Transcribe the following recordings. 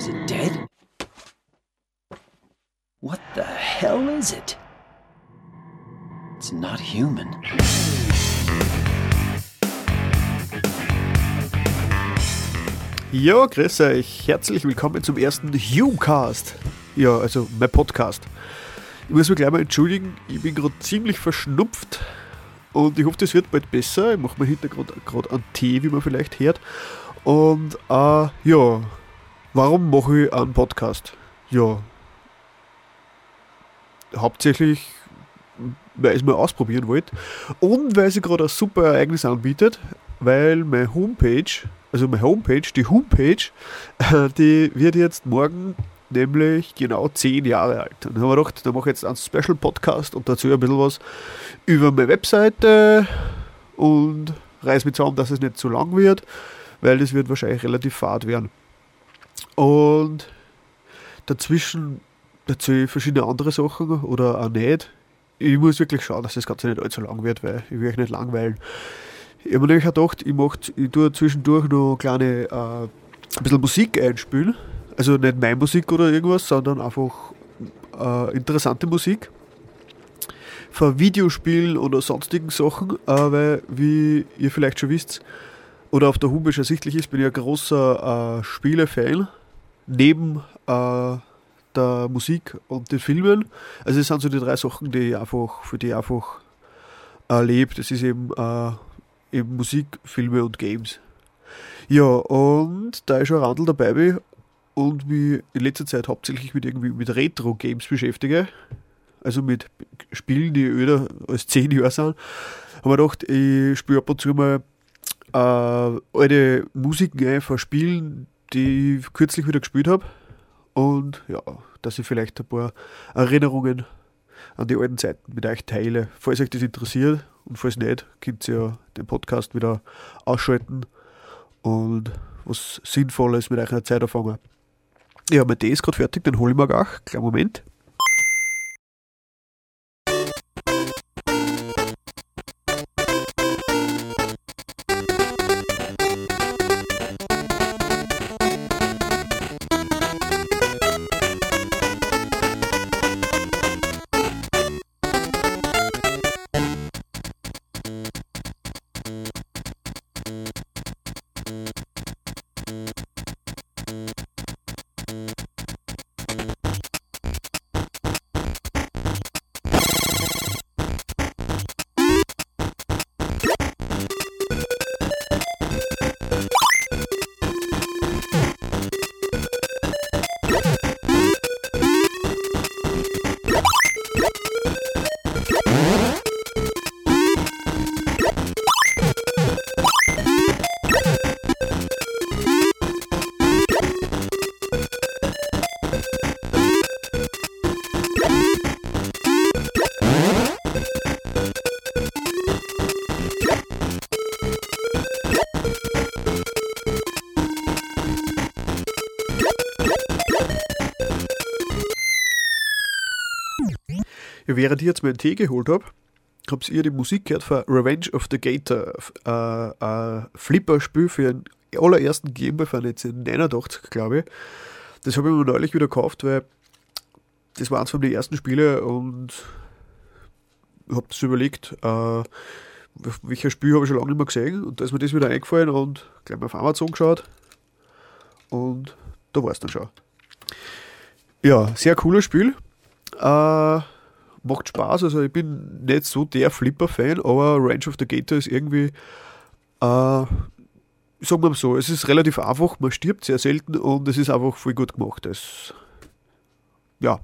Is it dead? What the hell is it? It's not human. Ja, grüß euch. Herzlich willkommen zum ersten Humecast. Ja, also mein Podcast. Ich muss mich gleich mal entschuldigen, ich bin gerade ziemlich verschnupft und ich hoffe, das wird bald besser. Ich mache mir Hintergrund gerade einen Tee, wie man vielleicht hört. Und äh, ja, warum mache ich einen Podcast? Ja, hauptsächlich, weil ich es mal ausprobieren wollte und weil sie gerade ein super Ereignis anbietet, weil meine Homepage, also meine Homepage, die Homepage, die wird jetzt morgen nämlich genau 10 Jahre alt. Dann haben wir gedacht, da mache ich jetzt einen Special Podcast und dazu ein bisschen was über meine Webseite und reiß mich zusammen, dass es nicht zu lang wird, weil das wird wahrscheinlich relativ fad werden. Und dazwischen erzähle ich verschiedene andere Sachen oder auch nicht. Ich muss wirklich schauen, dass das Ganze nicht allzu lang wird, weil ich will euch nicht langweilen. Ich habe mir nämlich gedacht, ich, mach, ich tue zwischendurch noch kleine, äh, ein bisschen Musik einspielen. Also nicht meine Musik oder irgendwas, sondern einfach äh, interessante Musik. Von Videospielen oder sonstigen Sachen, äh, weil, wie ihr vielleicht schon wisst, oder auf der Homepage ersichtlich ist, bin ich ein großer äh, Spiele-Fan. Neben äh, der Musik und den Filmen. Also es sind so die drei Sachen, die einfach, für die ich einfach äh, lebe. Das ist eben, äh, eben Musik, Filme und Games. Ja, und da ich schon Randl dabei bin und mich in letzter Zeit hauptsächlich mit irgendwie mit Retro-Games beschäftige, also mit Spielen, die öder als 10 Jahre sind, habe ich gedacht, ich spiele ab und zu mal äh, alte Musiken ein von Spielen, die ich kürzlich wieder gespielt habe und ja, dass ich vielleicht ein paar Erinnerungen an die alten Zeiten mit euch teile. Falls euch das interessiert und falls nicht, könnt ihr ja den Podcast wieder ausschalten und was Sinnvolles mit euch in der Zeit anfangen. Ja, mein Tee ist gerade fertig, den hole ich mir auch. Kleinen Moment. Während ich jetzt meinen Tee geholt habe, habt ihr die Musik gehört von Revenge of the Gator, äh, ein Flipper-Spiel für den allerersten Gameboy von 1989, glaube ich. Das habe ich mir neulich wieder gekauft, weil das war eines von den ersten Spiele und habe das überlegt, äh, welches Spiel habe ich schon lange nicht mehr gesehen und da ist mir das wieder eingefallen und gleich mal auf Amazon geschaut und da war es dann schon. Ja, sehr cooles Spiel. Äh, macht Spaß. Also ich bin nicht so der Flipper-Fan, aber Range of the Gator ist irgendwie, äh, sagen wir mal so, es ist relativ einfach, man stirbt sehr selten und es ist einfach voll gut gemacht. Es, ja.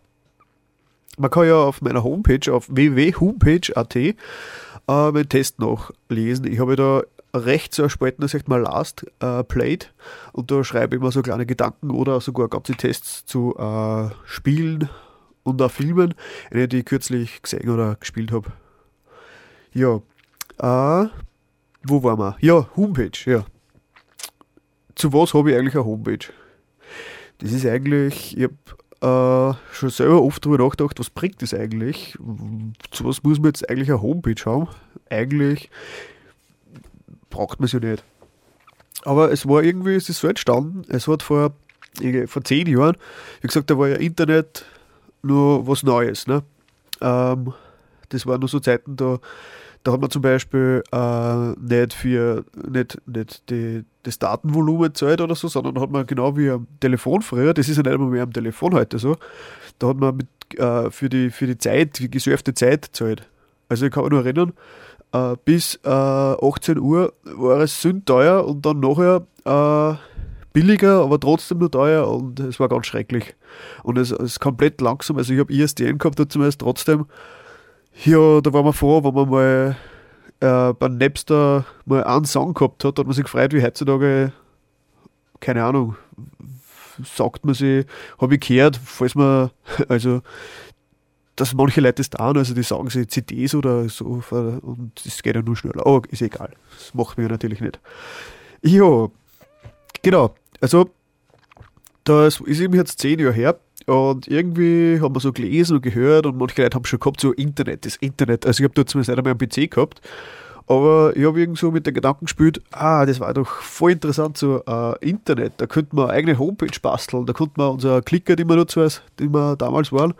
Man kann ja auf meiner Homepage, auf www.homepage.at, äh, meinen Test nachlesen. Ich habe da rechts so Spalten, da sagt man Last äh, Played und da schreibe ich immer so kleine Gedanken oder sogar ganze Tests zu äh, Spielen und auch Filmen, eine, die ich kürzlich gesehen oder gespielt habe. Ja, äh, wo waren wir? Ja, Homepage, ja. Zu was habe ich eigentlich eine Homepage? Das ist eigentlich, ich habe äh, schon selber oft darüber nachgedacht, was bringt das eigentlich? Zu was muss man jetzt eigentlich eine Homepage haben? Eigentlich braucht man sie ja nicht. Aber es war irgendwie, es ist so entstanden, es hat vor vor zehn Jahren, wie gesagt, da war ja Internet nur was Neues. Ne? Ähm, das waren nur so Zeiten, da, da hat man zum Beispiel äh, nicht für nicht, nicht die, das Datenvolumen zahlt oder so, sondern hat man genau wie am Telefon früher, das ist ja nicht immer mehr am Telefon heute so, da hat man mit, äh, für, die, für die Zeit, die gesurfte Zeit zahlt. Also ich kann mich nur erinnern, äh, bis äh, 18 Uhr war es sündteuer und dann nachher äh, billiger, aber trotzdem nur teuer und es war ganz schrecklich. Und es ist komplett langsam. Also ich habe ISDN gehabt zumindest trotzdem. Ja, da war man froh, wenn man mal äh, beim Napster mal einen Song gehabt hat, hat man sich gefreut, wie heutzutage, keine Ahnung, sagt man sich, habe ich gehört, falls man, also dass manche Leute das tun, also die sagen sich CDs oder so und das geht ja nur schneller. Aber ist egal. Das macht mir natürlich nicht. Ja, genau. Also, das ist eben jetzt zehn Jahre her und irgendwie haben wir so gelesen und gehört und manche Leute haben schon gehabt, so Internet, das Internet. Also ich habe dort zumindest nicht einmal einen PC gehabt, aber ich habe irgendwie so mit den Gedanken gespielt, ah, das war doch voll interessant, so äh, Internet, da könnte man eine eigene Homepage basteln, da konnte man unsere Klicker, die wir nutzen, die wir damals waren,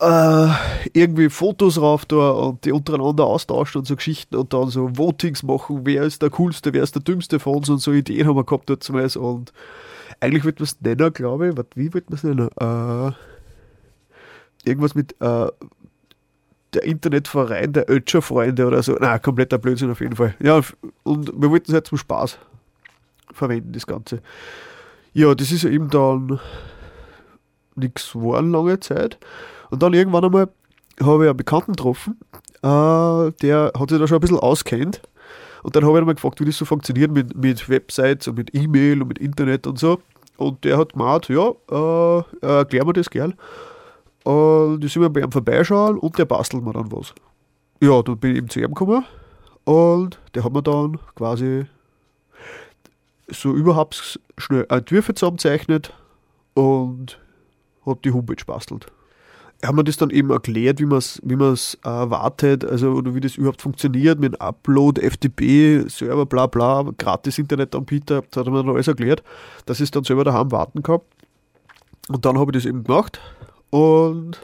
äh, irgendwie Fotos rauf da und die untereinander austauschen und so Geschichten und dann so Votings machen, wer ist der coolste, wer ist der dümmste von uns und so Ideen haben wir gehabt zumindest und eigentlich wird man es nennen, glaube ich, Warte, wie wird man es nennen? Äh, irgendwas mit äh, der Internetverein der Ötscher-Freunde oder so. Na, kompletter Blödsinn auf jeden Fall. Ja, und wir wollten es halt zum Spaß verwenden, das Ganze. Ja, das ist ja eben dann nichts geworden lange Zeit. Und dann irgendwann einmal habe ich einen Bekannten getroffen, äh, der hat sich da schon ein bisschen auskennt. Und dann habe ich ihn mal gefragt, wie das so funktioniert mit, mit Websites und mit E-Mail und mit Internet und so. Und der hat gemeint, ja, äh, erklär mir das gern. Und ich sind wir bei ihm vorbeischauen und der bastelt mir dann was. Ja, dann bin ich eben zu ihm gekommen und der hat mir dann quasi so überhaupt schnell Entwürfe zusammenzeichnet und hat die Homepage bastelt haben wir das dann eben erklärt, wie man es wie äh, erwartet, also oder wie das überhaupt funktioniert mit Upload, FTP, Server, bla bla, gratis Internetanbieter, das hat mir dann alles erklärt, dass ich dann selber daheim warten kann. Und dann habe ich das eben gemacht und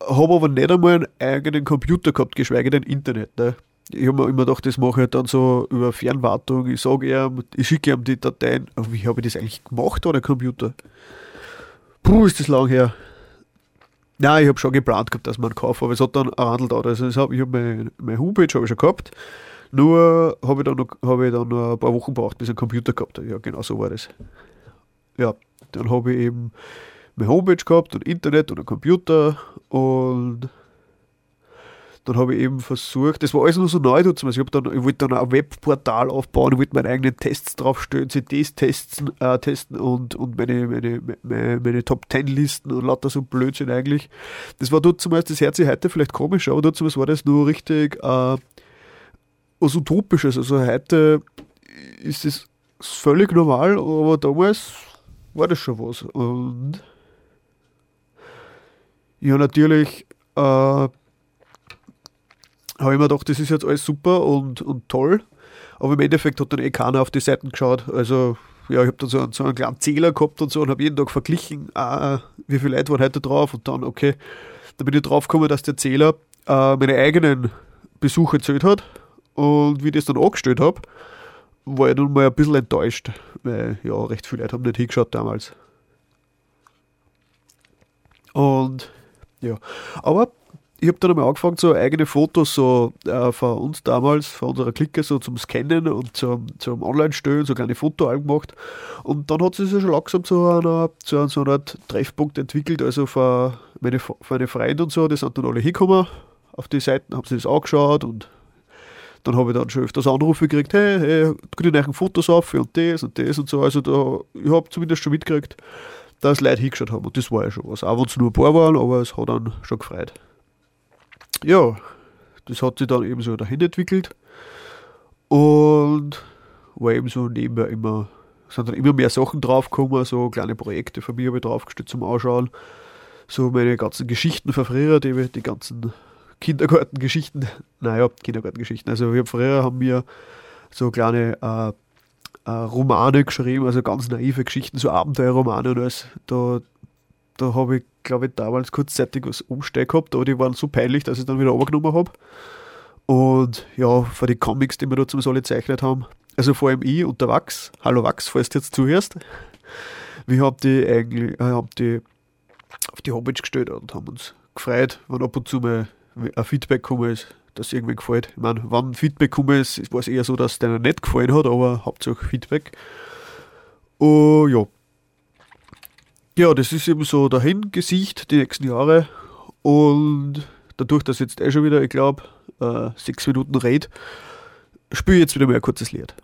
habe aber nicht einmal einen eigenen Computer gehabt, geschweige denn Internet. Ne? Ich habe mir immer gedacht, das mache ich dann so über Fernwartung. Ich sage ihm, ich schicke ihm die Dateien. Aber wie habe ich das eigentlich gemacht ohne Computer? Puh, ist das lang her. Nein, ich habe schon geplant gehabt, dass man kauft, aber es hat dann Handel da. Also ich habe meine, meine Homepage habe ich schon gehabt. Nur habe ich, dann noch, hab ich dann noch ein paar Wochen gebraucht, bis ich einen Computer gehabt habe. Ja, genau so war das. Ja, dann habe ich eben meine Homepage gehabt und Internet und einen Computer und dann habe ich eben versucht, das war alles nur so neu. Also ich, ich wollte dann ein Webportal aufbauen, ich wollte meine eigenen Tests draufstellen, CDs testen, äh, testen und, und meine, meine, meine, meine Top 10 Listen und lauter so Blödsinn eigentlich. Das war dort zumeist, das hört sich heute vielleicht komisch, aber dort zumeist war das nur richtig äh, was Utopisches. Also heute ist das völlig normal, aber damals war das schon was. Und ja, natürlich äh, habe ich mir gedacht, das ist jetzt alles super und, und toll. Aber im Endeffekt hat dann eh keiner auf die Seiten geschaut. Also, ja, ich habe dann so einen, so einen kleinen Zähler gehabt und so und habe jeden Tag verglichen, ah, wie viele Leute waren heute drauf und dann, okay, da bin ich drauf gekommen, dass der Zähler äh, meine eigenen Besuche zählt hat. Und wie ich das dann angestellt habe, war ich nun mal ein bisschen enttäuscht, weil ja, recht viele Leute haben nicht hingeschaut damals. Und ja, aber ich habe dann einmal angefangen, so eigene Fotos so äh, von uns damals, von unserer Clique, so zum Scannen und zum, zum Online-Stellen, so kleine Fotoalben gemacht. Und dann hat sich das schon langsam zu einer, zu einer, so einer Treffpunkt entwickelt. Also von meine, von meine Freunde und so, die sind dann alle hingekommen auf die Seiten, haben sich das angeschaut und dann habe ich dann schon öfters Anrufe gekriegt, hey, hey, die neuen Fotos auf und das und das und so. Also da, ich habe zumindest schon mitgekriegt, dass Leute hingeschaut haben und das war ja schon was. Auch wenn es nur ein paar waren, aber es hat dann schon gefreut ja, das hat sich dann eben so dahin entwickelt und war eben so nebenbei immer, sind dann immer mehr Sachen draufgekommen, so kleine Projekte von mir habe ich draufgestellt zum Ausschauen. So meine ganzen Geschichten von früher, die, die ganzen Kindergartengeschichten, naja, Kindergartengeschichten. Also wir früher haben wir so kleine äh, äh, Romane geschrieben, also ganz naive Geschichten, so Abenteuerromane und alles. Da, da habe ich, glaube ich, damals kurzzeitig was umsteigen gehabt, aber die waren so peinlich, dass ich dann wieder runtergenommen habe. Und ja, für die Comics, die wir da zum alle gezeichnet haben, also vor allem ich und der Wachs, hallo Wachs, falls du jetzt zuhörst, wir haben die eigentlich, äh, haben die auf die Homepage gestellt und haben uns gefreut, wenn ab und zu mal ein Feedback gekommen ist, dass irgendwie gefällt. Ich meine, wenn Feedback gekommen ist, war es eher so, dass es denen nicht gefallen hat, aber hauptsächlich Feedback. Oh ja. Ja, das ist eben so dahin gesicht die nächsten Jahre. Und dadurch, dass jetzt eh schon wieder, ich glaube, äh, sechs Minuten red, spiele ich jetzt wieder mal ein kurzes Lied.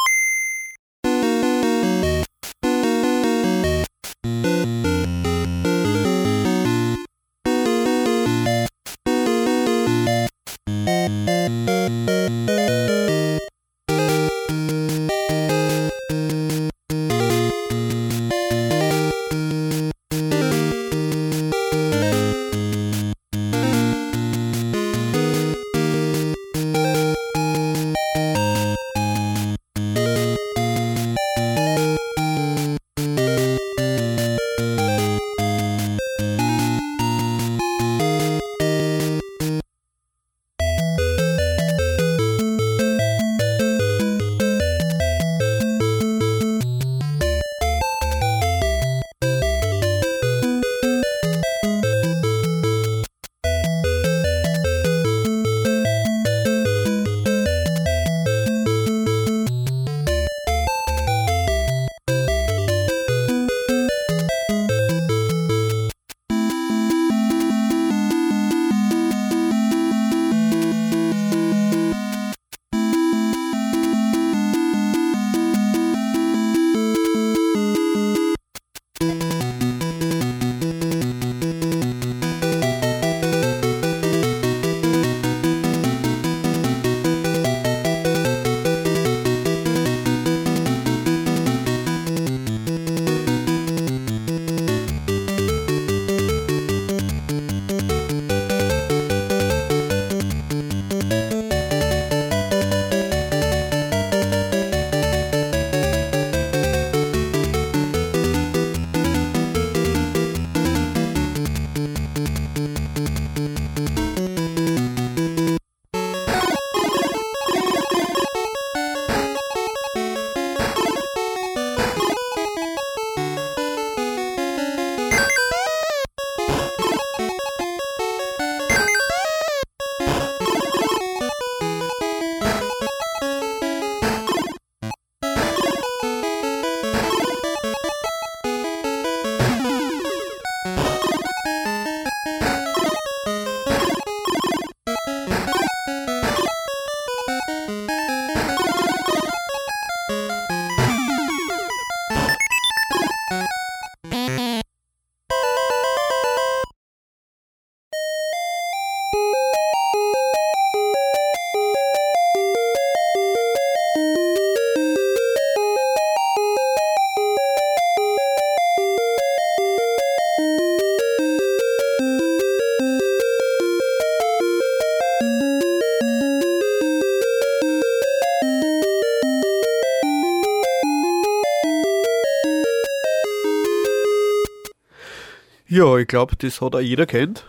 Ja, ich glaube, das hat auch jeder kennt.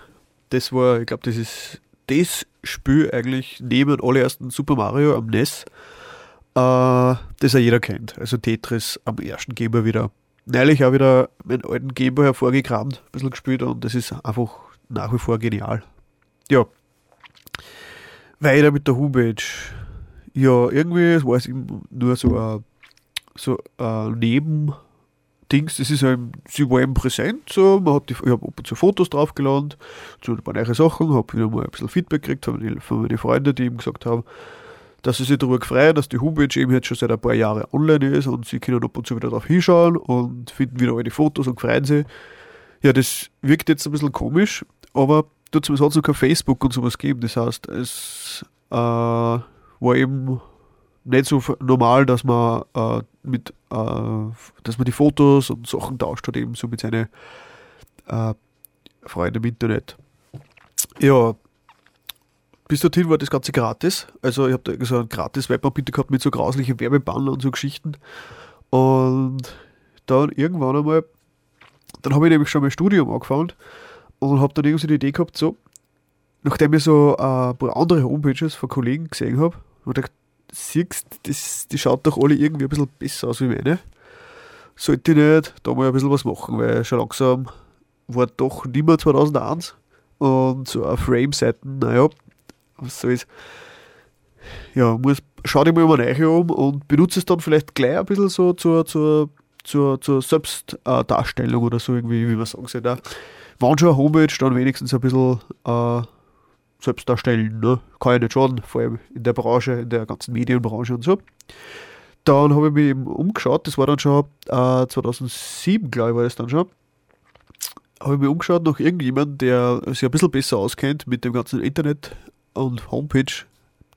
Das war, ich glaube, das ist das Spiel eigentlich neben allerersten Super Mario am NES, äh, das auch jeder kennt. Also Tetris am ersten Gameboy wieder. Neulich auch wieder meinen alten Gameboy hervorgekramt, ein bisschen gespielt und das ist einfach nach wie vor genial. Ja. Weiter mit der Homepage. Ja, irgendwie war es nur so ein, so ein Neben- Dings, das ist eben, sie war eben präsent, so, man hat die, ich habe ab und zu Fotos draufgeladen, zu ein paar neue Sachen, habe wieder mal ein bisschen Feedback gekriegt von, von meinen Freunden, die ihm gesagt haben, dass sie sich darüber freuen, dass die Homepage eben jetzt schon seit ein paar Jahren online ist und sie können ab und zu wieder drauf hinschauen und finden wieder alle Fotos und freuen sich. Ja, das wirkt jetzt ein bisschen komisch, aber dazu hat es noch kein Facebook und sowas gegeben. Das heißt, es äh, war eben nicht so normal, dass man äh, mit, äh, dass man die Fotos und Sachen tauscht hat, eben so mit seinen äh, Freunden im Internet. Ja, bis dorthin war das Ganze gratis. Also ich habe da so einen gratis Webanbieter gehabt mit so grauslichen Werbebannern und so Geschichten. Und dann irgendwann einmal, dann habe ich nämlich schon mein Studium angefangen und habe dann irgendwie die Idee gehabt, so, nachdem ich so äh, ein paar andere Homepages von Kollegen gesehen habe, habe ich gedacht, siehst, das, die schaut doch alle irgendwie ein bisschen besser aus wie meine. Sollte ich nicht da mal ein bisschen was machen, weil schon langsam war doch nicht mehr 2001 und so auf Frame-Seiten, naja, was soll ich ja, muss, schau dir mal mal rein um und benutze es dann vielleicht gleich ein bisschen so zur, zur, zur, zur Selbstdarstellung oder so irgendwie, wie man sagen soll. Da. Wenn schon eine Homepage, dann wenigstens ein bisschen äh, selbst darstellen. Ne? Kann ja nicht schaden, vor allem in der Branche, in der ganzen Medienbranche und so. Dann habe ich mich eben umgeschaut, das war dann schon äh, 2007, glaube ich, war das dann schon. Habe ich mich umgeschaut nach irgendjemandem, der sich ein bisschen besser auskennt mit dem ganzen Internet und Homepage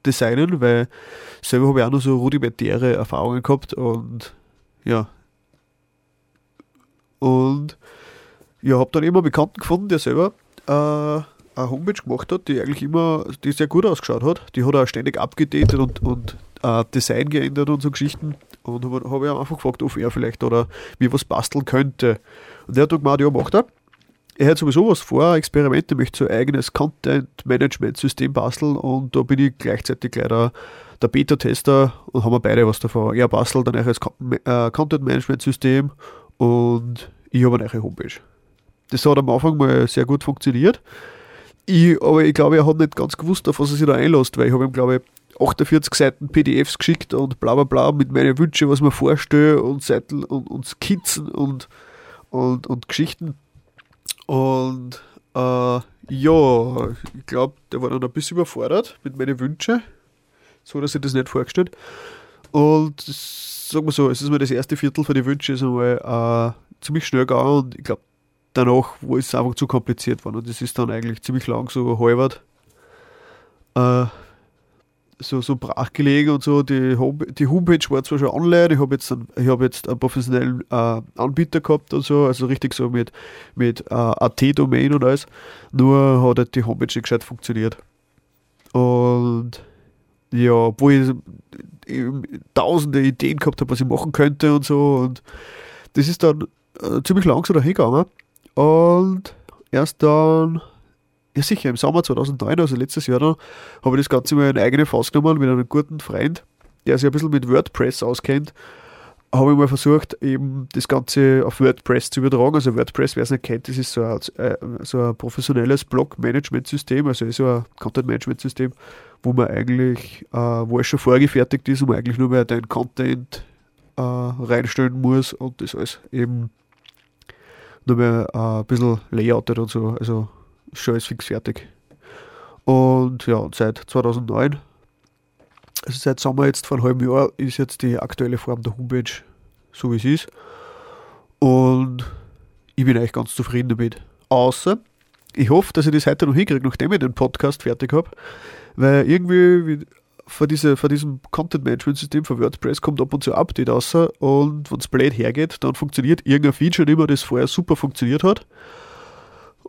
designen, weil selber habe ich auch noch so rudimentäre Erfahrungen gehabt und ja. Und ja, habe dann immer einen Bekannten gefunden, der selber äh, eine Homepage gemacht hat, die eigentlich immer, die sehr gut ausgeschaut hat. Die hat er ständig abgedatet und, und äh, Design geändert und so Geschichten. Und habe hab ich einfach gefragt, ob er vielleicht oder wie was basteln könnte. Und der hat dann gemeint, ja, macht er er hat sowieso was vor, Experimente, möchte so ein eigenes Content-Management-System basteln und da bin ich gleichzeitig gleich der, Beta-Tester und haben wir beide was davon. Er bastelt ein neues äh, Content-Management-System und ich habe eine neue Homepage. Das hat am Anfang mal sehr gut funktioniert. Ich, aber ich glaube, er hat nicht ganz gewusst, auf was er sich da einlässt, weil ich habe ihm, glaube ich, 48 Seiten PDFs geschickt und bla bla bla mit meinen Wünschen, was man vorstelle und Seiten und, und Skizzen und, und, und Geschichten. Und äh, ja, ich glaube, der war dann ein bisschen überfordert mit meinen Wünschen. So, dass ich das nicht vorgestellt. Und sagen wir so, es ist mir das erste Viertel von den Wünschen ist einmal äh, ziemlich schnell gegangen und ich glaube, danach wo es einfach zu kompliziert war. Und das ist dann eigentlich ziemlich lang so halbert. Äh, so, so brach gelegen und so. Die, Home, die Homepage war zwar schon online, ich habe jetzt, einen, hab jetzt einen professionellen äh, Anbieter gehabt und so, also richtig so mit, mit äh, AT-Domain und alles, nur hat halt die Homepage nicht gescheit funktioniert. Und ja, obwohl ich tausende Ideen gehabt habe, was ich machen könnte und so, und das ist dann äh, ziemlich lang so dahin gegangen. Und erst dann ja sicher, im Sommer 2009, also letztes Jahr dann, habe ich das Ganze mal in eigene Faust genommen mit einem guten Freund, der sich ein bisschen mit WordPress auskennt. Habe ich mal versucht, eben das Ganze auf WordPress zu übertragen. Also WordPress, wer es nicht kennt, das ist so ein, äh, so ein professionelles Blog-Management-System, also so ein Content-Management-System, wo man eigentlich, äh, wo es schon vorgefertigt ist, wo man eigentlich nur mehr deinen Content äh, reinstellen muss und das alles eben mehr äh, ein bisschen layoutet und so. Also schon alles fix fertig. Und ja, seit 2009, also seit Sommer jetzt vor einem halben Jahr, ist jetzt die aktuelle Form der Homepage so wie es ist. Und ich bin eigentlich ganz zufrieden damit. Außer, ich hoffe, dass ich das heute noch hinkriege, nachdem ich den Podcast fertig habe. Weil irgendwie vor, diese, vor diesem Content-Management-System von WordPress kommt ab und zu ein Update raus und wenn es blöd hergeht, dann funktioniert irgendein Feature nicht mehr, das vorher super funktioniert hat.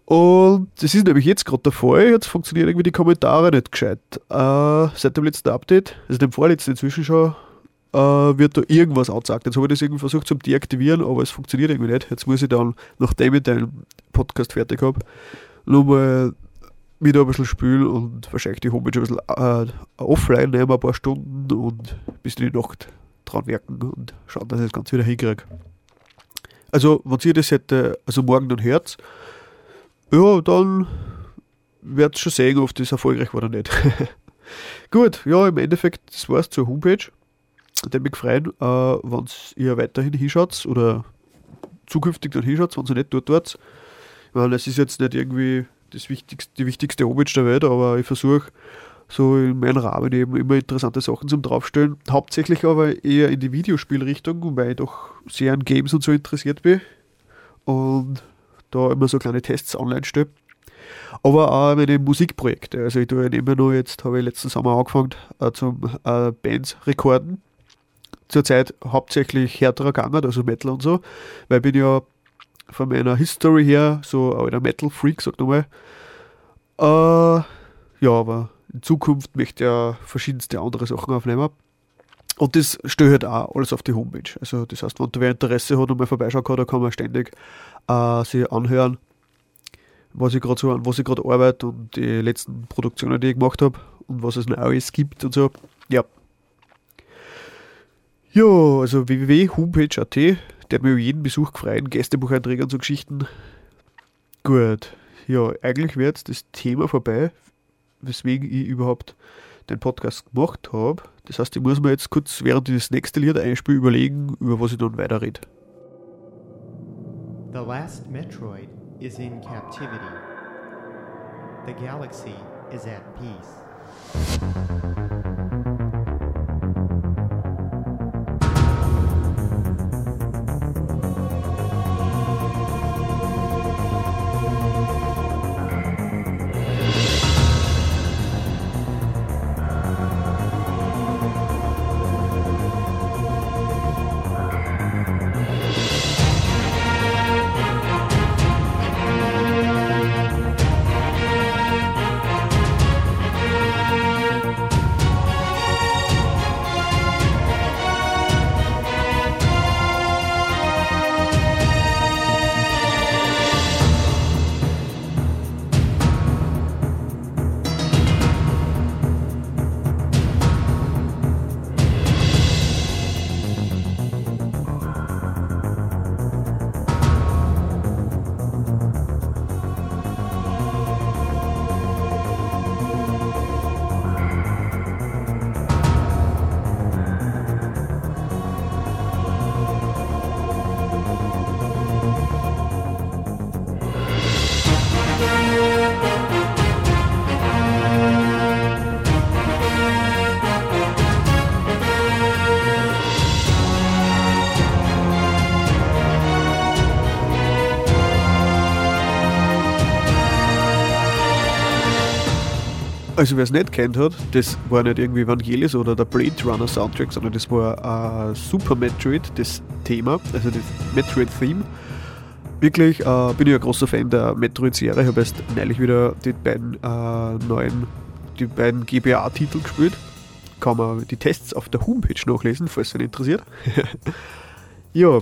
Und das ist nämlich jetzt gerade der Fall. Jetzt funktionieren irgendwie die Kommentare nicht gescheit. Äh, seit dem letzten Update, also dem vorletzten inzwischen schon, äh, wird da irgendwas angezeigt. Jetzt habe ich das irgendwie versucht zu deaktivieren, aber es funktioniert irgendwie nicht. Jetzt muss ich dann, nachdem ich deinen Podcast fertig habe, nochmal wieder ein bisschen spülen und wahrscheinlich die Homepage ein bisschen äh, offline nehmen, ein paar Stunden und bis in die Nacht dran werken und schauen, dass ich das Ganze wieder hinkriege. Also, wenn ihr das hätte, also morgen dann hört, ja, dann wird es schon sehen, ob das erfolgreich war oder nicht. Gut, ja, im Endeffekt, das war es zur Homepage. Ich mich freuen, äh, wenn ihr weiterhin hinschaut oder zukünftig dann hinschaut, wenn ihr nicht dort wart. Meine, es ist jetzt nicht irgendwie das wichtigste, die wichtigste Homepage der Welt, aber ich versuche so in meinem Rahmen eben immer interessante Sachen zum Draufstellen. Hauptsächlich aber eher in die Videospielrichtung, weil ich doch sehr an Games und so interessiert bin. Und da immer so kleine Tests online stelle. Aber auch meine Musikprojekte. Also ich tue immer nur jetzt, habe ich letzten Sommer angefangen äh, zum äh, Bands rekorden. Zurzeit hauptsächlich härterer gegangen, also Metal und so, weil ich bin ja von meiner History her so ein Metal-Freak, sag nochmal. Äh, ja, aber in Zukunft möchte ich ja verschiedenste andere Sachen aufnehmen. Und das stelle halt auch alles auf die Homepage. Also das heißt, wenn da wer Interesse hat und mal vorbeischauen kann, da kann man ständig äh, sich anhören, was ich gerade so an was ich gerade arbeite und die letzten Produktionen, die ich gemacht habe und was es noch alles gibt und so. Ja. Ja, also www.homepage.at, der hat mir jeden Besuch gefreut, Gästebucheinträge und so Geschichten. Gut, ja, eigentlich wäre jetzt das Thema vorbei, weswegen ich überhaupt den Podcast gemacht habe. Das heißt, ich muss mir jetzt kurz, während ich das nächste Lied einspiele, überlegen, über was ich dann weiterrede. The last Metroid is in captivity. The galaxy is at peace. Also wer es nicht kennt hat, das war nicht irgendwie Vangelis oder der Blade Runner Soundtrack, sondern das war äh, Super Metroid, das Thema, also das Metroid-Theme. Wirklich äh, bin ich ein großer Fan der Metroid-Serie. Ich habe erst neulich wieder die beiden äh, neuen, die beiden GBA-Titel gespielt. Kann man die Tests auf der Homepage nachlesen, falls es einen interessiert. ja.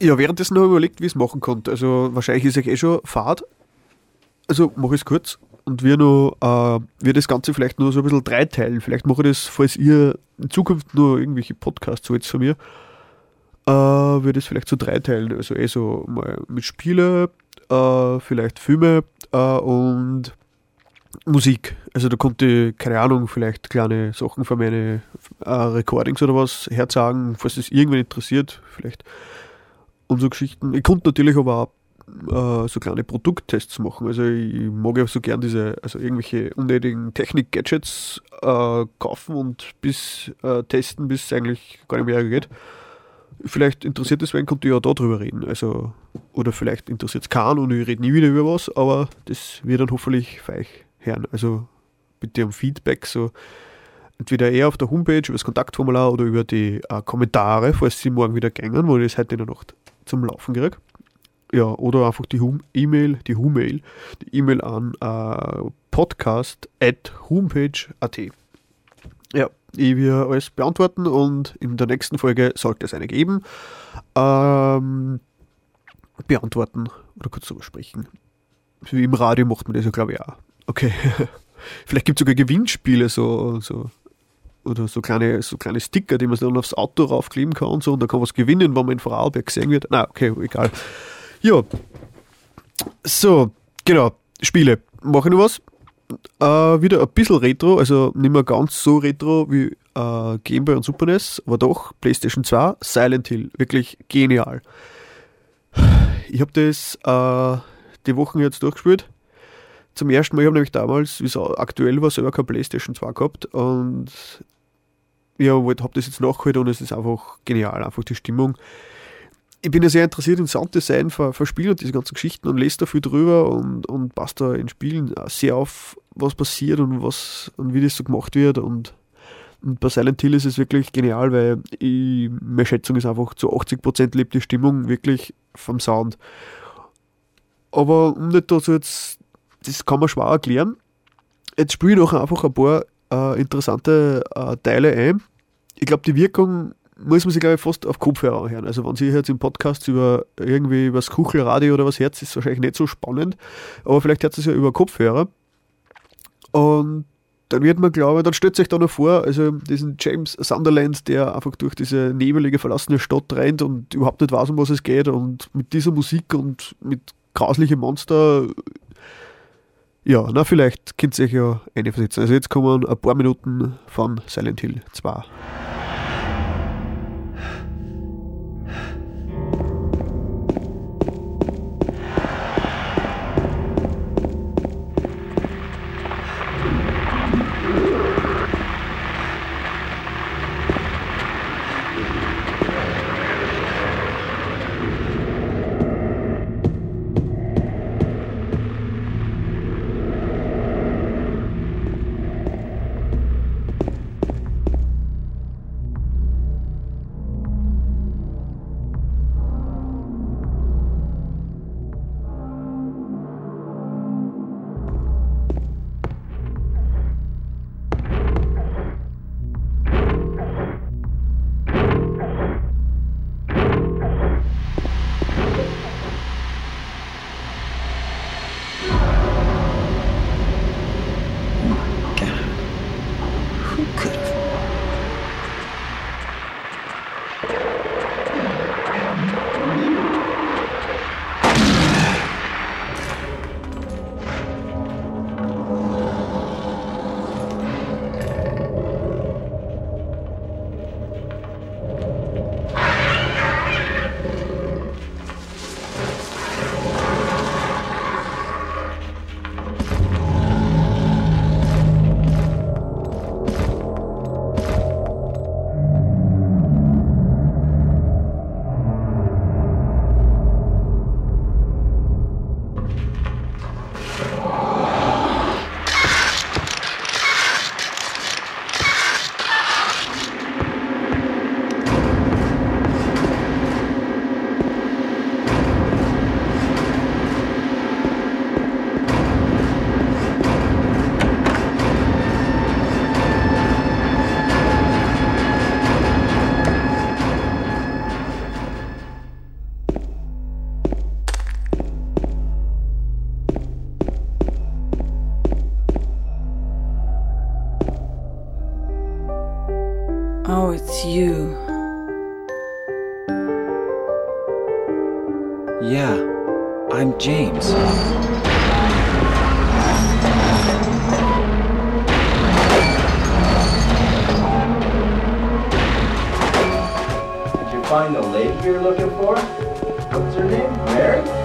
Ja, währenddessen habe ich überlegt, wie ich es machen konnte. Also wahrscheinlich ist es eh schon Fahrt. Also mache ich es kurz und wir noch, äh, wir das Ganze vielleicht nur so ein bisschen dreiteilen. Vielleicht mache ich das, falls ihr in Zukunft nur irgendwelche Podcasts wollt von mir, äh, würde das vielleicht so dreiteilen. Also eh so mal mit Spiele, äh, vielleicht Filme äh, und Musik. Also da konnte keine Ahnung, vielleicht kleine Sachen von meinen äh, Recordings oder was herzagen, falls es irgendwen interessiert, vielleicht so Geschichten. Ich konnte natürlich aber auch äh, so kleine Produkttests machen. Also ich mag ja so gern diese, also irgendwelche unnötigen Technik-Gadgets äh, kaufen und bis äh, testen, bis es eigentlich gar nicht mehr geht. Vielleicht interessiert es wen, konnte ich ja da drüber reden. Also, oder vielleicht interessiert es keinen und ich rede nie wieder über was, aber das wird dann hoffentlich feich hören. Also bitte um Feedback, so entweder eher auf der Homepage über das Kontaktformular oder über die äh, Kommentare, falls sie morgen wieder gängen, wo ich das heute in der Nacht zum Laufen kriege ja, oder einfach die E-Mail, die Hu-Mail, die E-Mail an äh, podcast.homepage.at. Ja, ich werde alles beantworten und in der nächsten Folge sollte es eine geben. Ähm, beantworten oder kurz darüber sprechen. Wie im Radio macht man das ja, glaube ich, auch. Okay. Vielleicht gibt es sogar Gewinnspiele, so, so oder so kleine, so kleine Sticker, die man dann aufs Auto raufkleben kann und so, und da kann man was gewinnen, wenn man in Vorarlberg gesehen wird. Na, okay, egal. Ja. So, genau. Spiele. Mache ich noch was? Äh, wieder ein bisschen Retro, also nicht mehr ganz so Retro wie äh, Game Boy und Super NES, aber doch PlayStation 2, Silent Hill. Wirklich genial. Ich habe das äh, die Wochen jetzt durchgespielt. Zum ersten Mal, ich habe nämlich damals, wie es aktuell war, selber kein PlayStation 2 gehabt und ja, habe das jetzt nachgeholt und es ist einfach genial, einfach die Stimmung ich bin ja sehr interessiert in Sounddesign von, von Spielen und diese ganzen Geschichten und lese da viel drüber und, und passt da in Spielen sehr auf, was passiert und was und wie das so gemacht wird und, und bei Silent Hill ist es wirklich genial, weil ich, meine Schätzung ist einfach zu 80% lebt die Stimmung wirklich vom Sound. Aber um nicht da so jetzt, das kann man schwer erklären. Jetzt spiele ich noch einfach ein paar äh, interessante äh, Teile ein ich glaube, die Wirkung muss man sich, glaube ich, fast auf Kopfhörer hören. Also wenn Sie jetzt im Podcast über irgendwie über das Kuchelradio oder was hört, ist es wahrscheinlich nicht so spannend, aber vielleicht hört es ja über Kopfhörer. Und dann wird man glauben, dann stellt sich da noch vor, also diesen James Sunderland, der einfach durch diese nebelige, verlassene Stadt rennt und überhaupt nicht weiß, um was es geht und mit dieser Musik und mit grauslichen Monster, ja, na vielleicht könnt ihr euch ja eine versetzen. Also jetzt kommen ein paar Minuten von Silent Hill 2. Oh, it's you. Yeah, I'm James. Did you find the lady you're looking for? What's her name? Mary?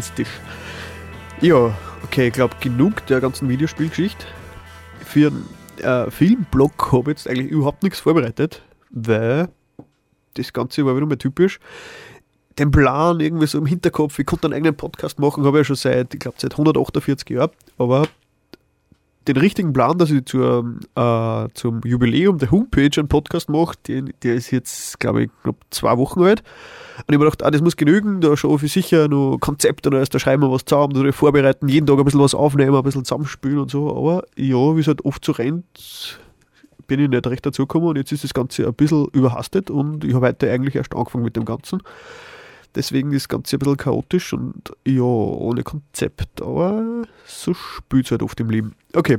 Gespenstisch. Ja, okay, ich glaube, genug der ganzen Videospielgeschichte. Für einen äh, Filmblog habe ich jetzt eigentlich überhaupt nichts vorbereitet, weil das Ganze war wieder mal typisch. Den Plan irgendwie so im Hinterkopf, ich konnte einen eigenen Podcast machen, habe ich ja schon seit, ich glaube, seit 148 Jahren, aber den richtigen Plan, dass ich zur, äh, zum Jubiläum der Homepage einen Podcast mache, der ist jetzt, glaube ich, knapp zwei Wochen alt. Und ich mir gedacht, ah, das muss genügen, da schon für sicher noch Konzepte und alles, da schreiben wir was zusammen, da vorbereiten, jeden Tag ein bisschen was aufnehmen, ein bisschen zusammenspielen und so. Aber ja, wie es halt oft so rennt, bin ich nicht recht dazugekommen und jetzt ist das Ganze ein bisschen überhastet und ich habe heute eigentlich erst angefangen mit dem Ganzen. Deswegen ist das Ganze ein bisschen chaotisch und ja, ohne Konzept, aber so spielt es halt oft im Leben. Okay.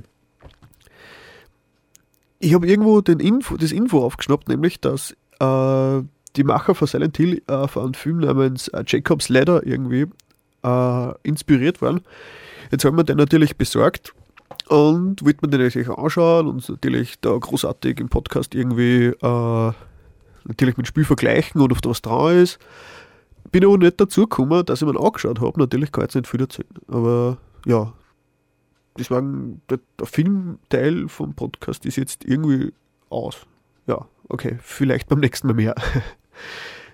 Ich habe irgendwo den Info, das Info aufgeschnappt, nämlich, dass äh, die Macher von Silent Hill äh, von einem Film namens äh, Jacob's Ladder irgendwie äh, inspiriert waren. Jetzt haben wir den natürlich besorgt und wollte mir den natürlich anschauen und natürlich da großartig im Podcast irgendwie äh, natürlich mit dem Spiel vergleichen und auf was dran ist. Bin aber nicht dazu gekommen, dass ich mir angeschaut habe. Natürlich kann ich jetzt nicht viel erzählen. Aber ja, das war der, der Filmteil vom Podcast ist jetzt irgendwie aus. Ja, okay, vielleicht beim nächsten Mal mehr.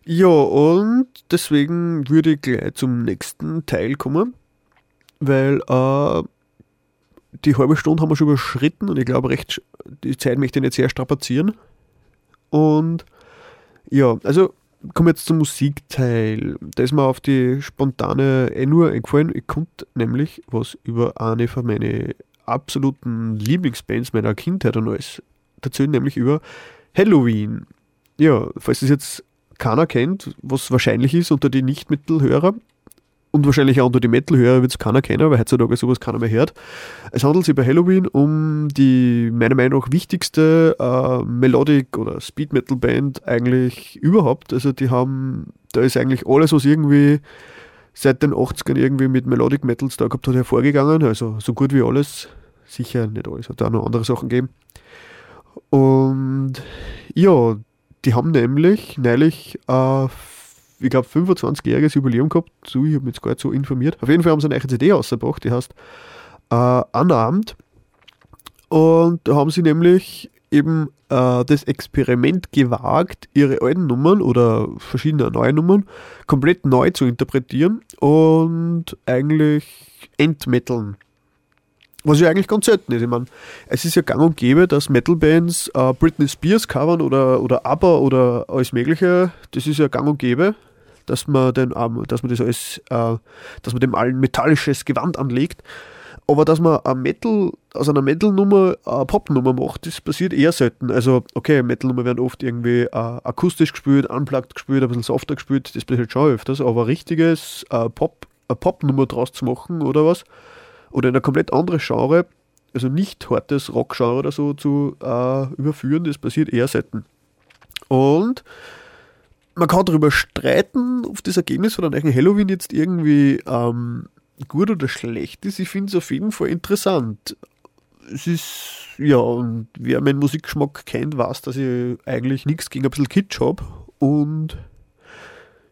ja, und deswegen würde ich gleich zum nächsten Teil kommen, weil äh, die halbe Stunde haben wir schon überschritten und ich glaube, recht, die Zeit möchte ich nicht sehr strapazieren. Und ja, also kommen wir jetzt zum Musikteil. Da ist mir auf die spontane eh nur eingefallen. Ich konnte nämlich was über eine von meinen absoluten Lieblingsbands meiner Kindheit und alles erzählen, nämlich über Halloween. Ja, falls es jetzt keiner kennt, was wahrscheinlich ist unter die Nicht-Metal-Hörer und wahrscheinlich auch unter die Metal-Hörer wird es keiner kennen, weil heutzutage sowas keiner mehr hört. Es handelt sich bei Halloween um die meiner Meinung nach wichtigste äh, Melodic- oder Speed-Metal-Band eigentlich überhaupt. Also die haben, da ist eigentlich alles, was irgendwie seit den 80ern irgendwie mit Melodic Metals da gehabt hat, hervorgegangen. Also so gut wie alles. Sicher nicht alles, hat auch noch andere Sachen gegeben. Und ja, die haben nämlich neulich, äh, ich glaube, 25-jähriges Jubiläum gehabt. So, ich habe mich jetzt gar nicht so informiert. Auf jeden Fall haben sie eine neue CD rausgebracht, die heißt äh, Unarmed. Und da haben sie nämlich eben äh, das Experiment gewagt, ihre alten Nummern oder verschiedene neue Nummern komplett neu zu interpretieren und eigentlich entmetaln. Was ja eigentlich ganz selten ist. Ich meine, es ist ja gang und gäbe, dass Metal-Bands äh, Britney Spears covern oder, oder ABBA oder alles Mögliche. Das ist ja gang und gäbe, dass man, den, ähm, dass man das alles, äh, dass man dem allen metallisches Gewand anlegt. Aber dass man ein Metal, aus einer Metal-Nummer eine Pop-Nummer macht, das passiert eher selten. Also, okay, Metal-Nummer werden oft irgendwie äh, akustisch gespielt, unplugged gespielt, ein bisschen softer gespielt, das passiert schon öfters, aber richtiges äh, Pop, eine Pop-Nummer draus zu machen oder was, oder in ein komplett anderes Genre, also nicht hartes Rock-Genre oder so zu äh, überführen, das passiert eher selten. Und man kann darüber streiten, ob das Ergebnis von einem Halloween jetzt irgendwie ähm, gut oder schlecht ist. Ich finde es auf jeden Fall interessant. Es ist, ja, und wer meinen Musikgeschmack kennt, weiß, dass ich eigentlich nichts gegen ein bisschen Kitsch habe. Und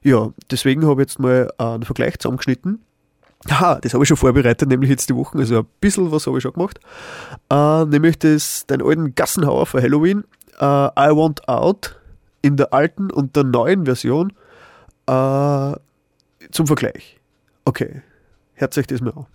ja, deswegen habe ich jetzt mal einen Vergleich zusammengeschnitten. Aha, das habe ich schon vorbereitet, nämlich jetzt die Wochen, also ein bisschen was habe ich schon gemacht. Äh, nämlich das, den alten Gassenhauer für Halloween, äh, I Want Out, in der alten und der neuen Version äh, zum Vergleich. Okay, hört euch das mal an.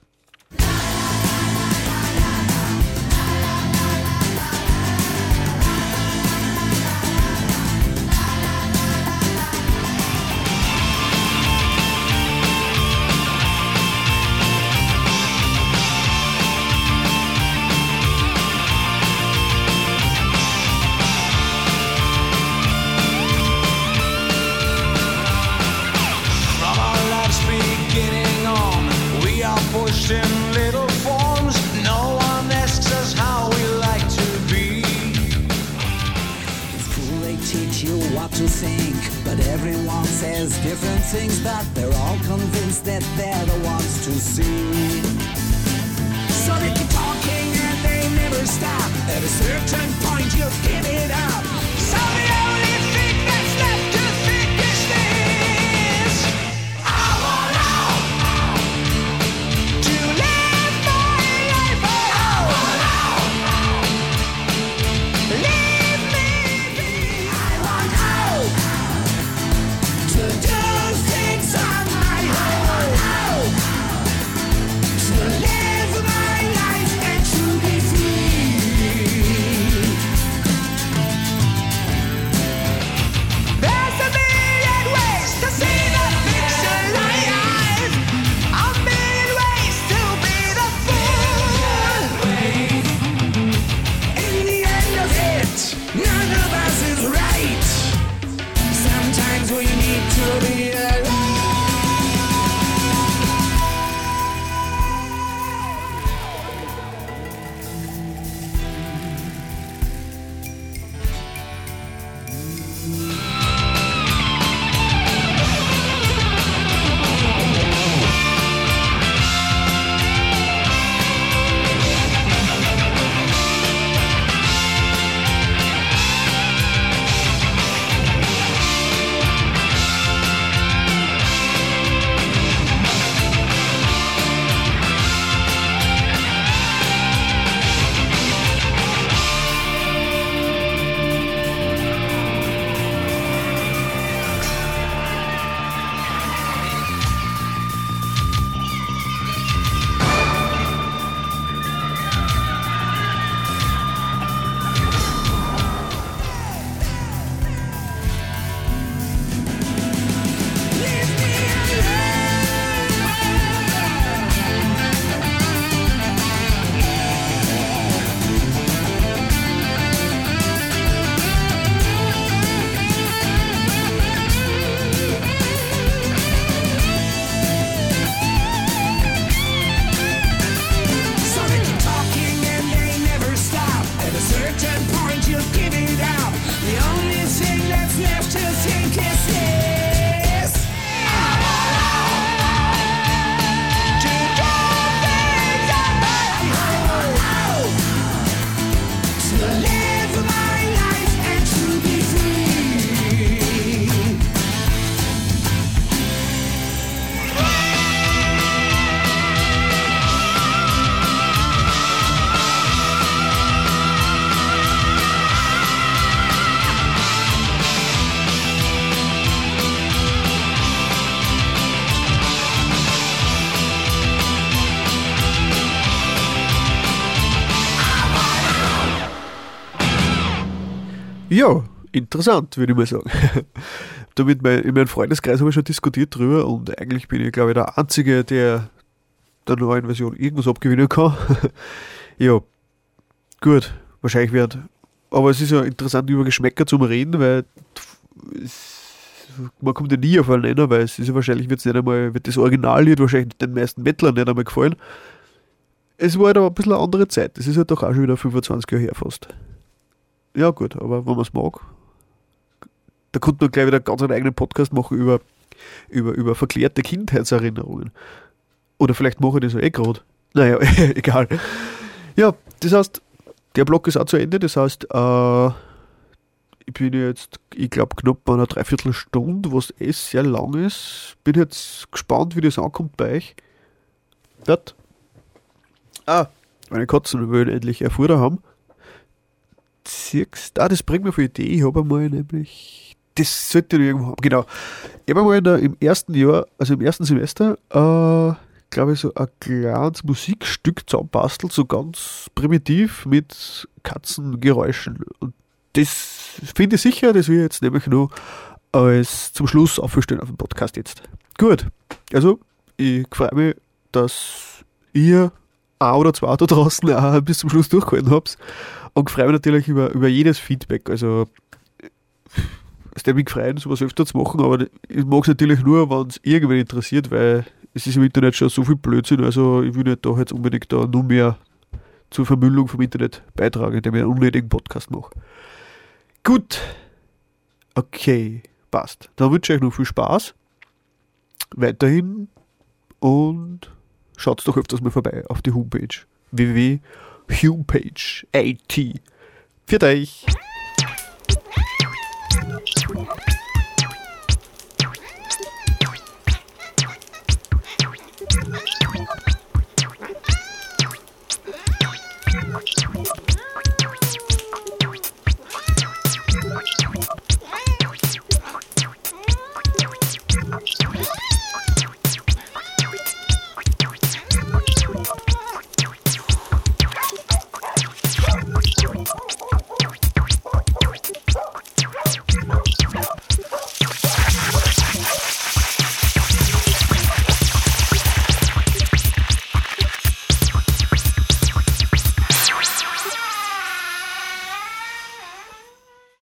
Interessant, würde ich mal sagen. Damit mein, in meinem Freundeskreis habe ich schon diskutiert drüber und eigentlich bin ich, glaube ich, der Einzige, der der neuen Version irgendwas abgewinnen kann. ja, gut, wahrscheinlich wird. Aber es ist ja interessant, über Geschmäcker zu reden, weil es, man kommt ja nie auf einen Nenner, weil es ist ja wahrscheinlich wird nicht einmal, wird das Originallied wahrscheinlich den meisten Mettlern nicht einmal gefallen. Es war halt aber ein bisschen eine andere Zeit. Das ist ja doch auch schon wieder 25 Jahre her fast. Ja, gut, aber wenn man es mag, da konnte man gleich wieder ganz einen eigenen Podcast machen über, über, über verklärte Kindheitserinnerungen. Oder vielleicht mache ich das ja eh gerade. Naja, egal. Ja, das heißt, der Block ist auch zu Ende. Das heißt, äh, ich bin jetzt, ich glaube, knapp bei einer Dreiviertelstunde, was eh sehr lang ist. Bin jetzt gespannt, wie das ankommt bei euch. Das. Ah, meine Katzen wollen endlich ein Futter haben siehst, ah, das bringt mir für Idee. Ich habe einmal nämlich, das sollte ich irgendwo haben, genau. Ich habe der, im ersten Jahr, also im ersten Semester, äh, glaube ich, so ein kleines Musikstück zusammenbastelt, so ganz primitiv mit Katzengeräuschen. Und das finde ich sicher, das ich jetzt nämlich nur als zum Schluss aufstellen auf dem Podcast jetzt. Gut, also ich freue mich, dass ihr ein oder zwei da draußen auch bis zum Schluss durchgehalten habt. Und freue mich natürlich über, über jedes Feedback. Also, freuen, sowas öfter zu machen, aber ich mag es natürlich nur, wenn es irgendwen interessiert, weil es ist im Internet schon so viel Blödsinn, also ich will nicht da jetzt unbedingt da nur mehr zur Vermüllung vom Internet beitragen, indem ich einen unnötigen Podcast mache. Gut. Okay. Passt. Dann wünsche ich euch noch viel Spaß. Weiterhin und schaut doch öfters mal vorbei auf die Homepage www.homepage.at. Für euch! Yeah.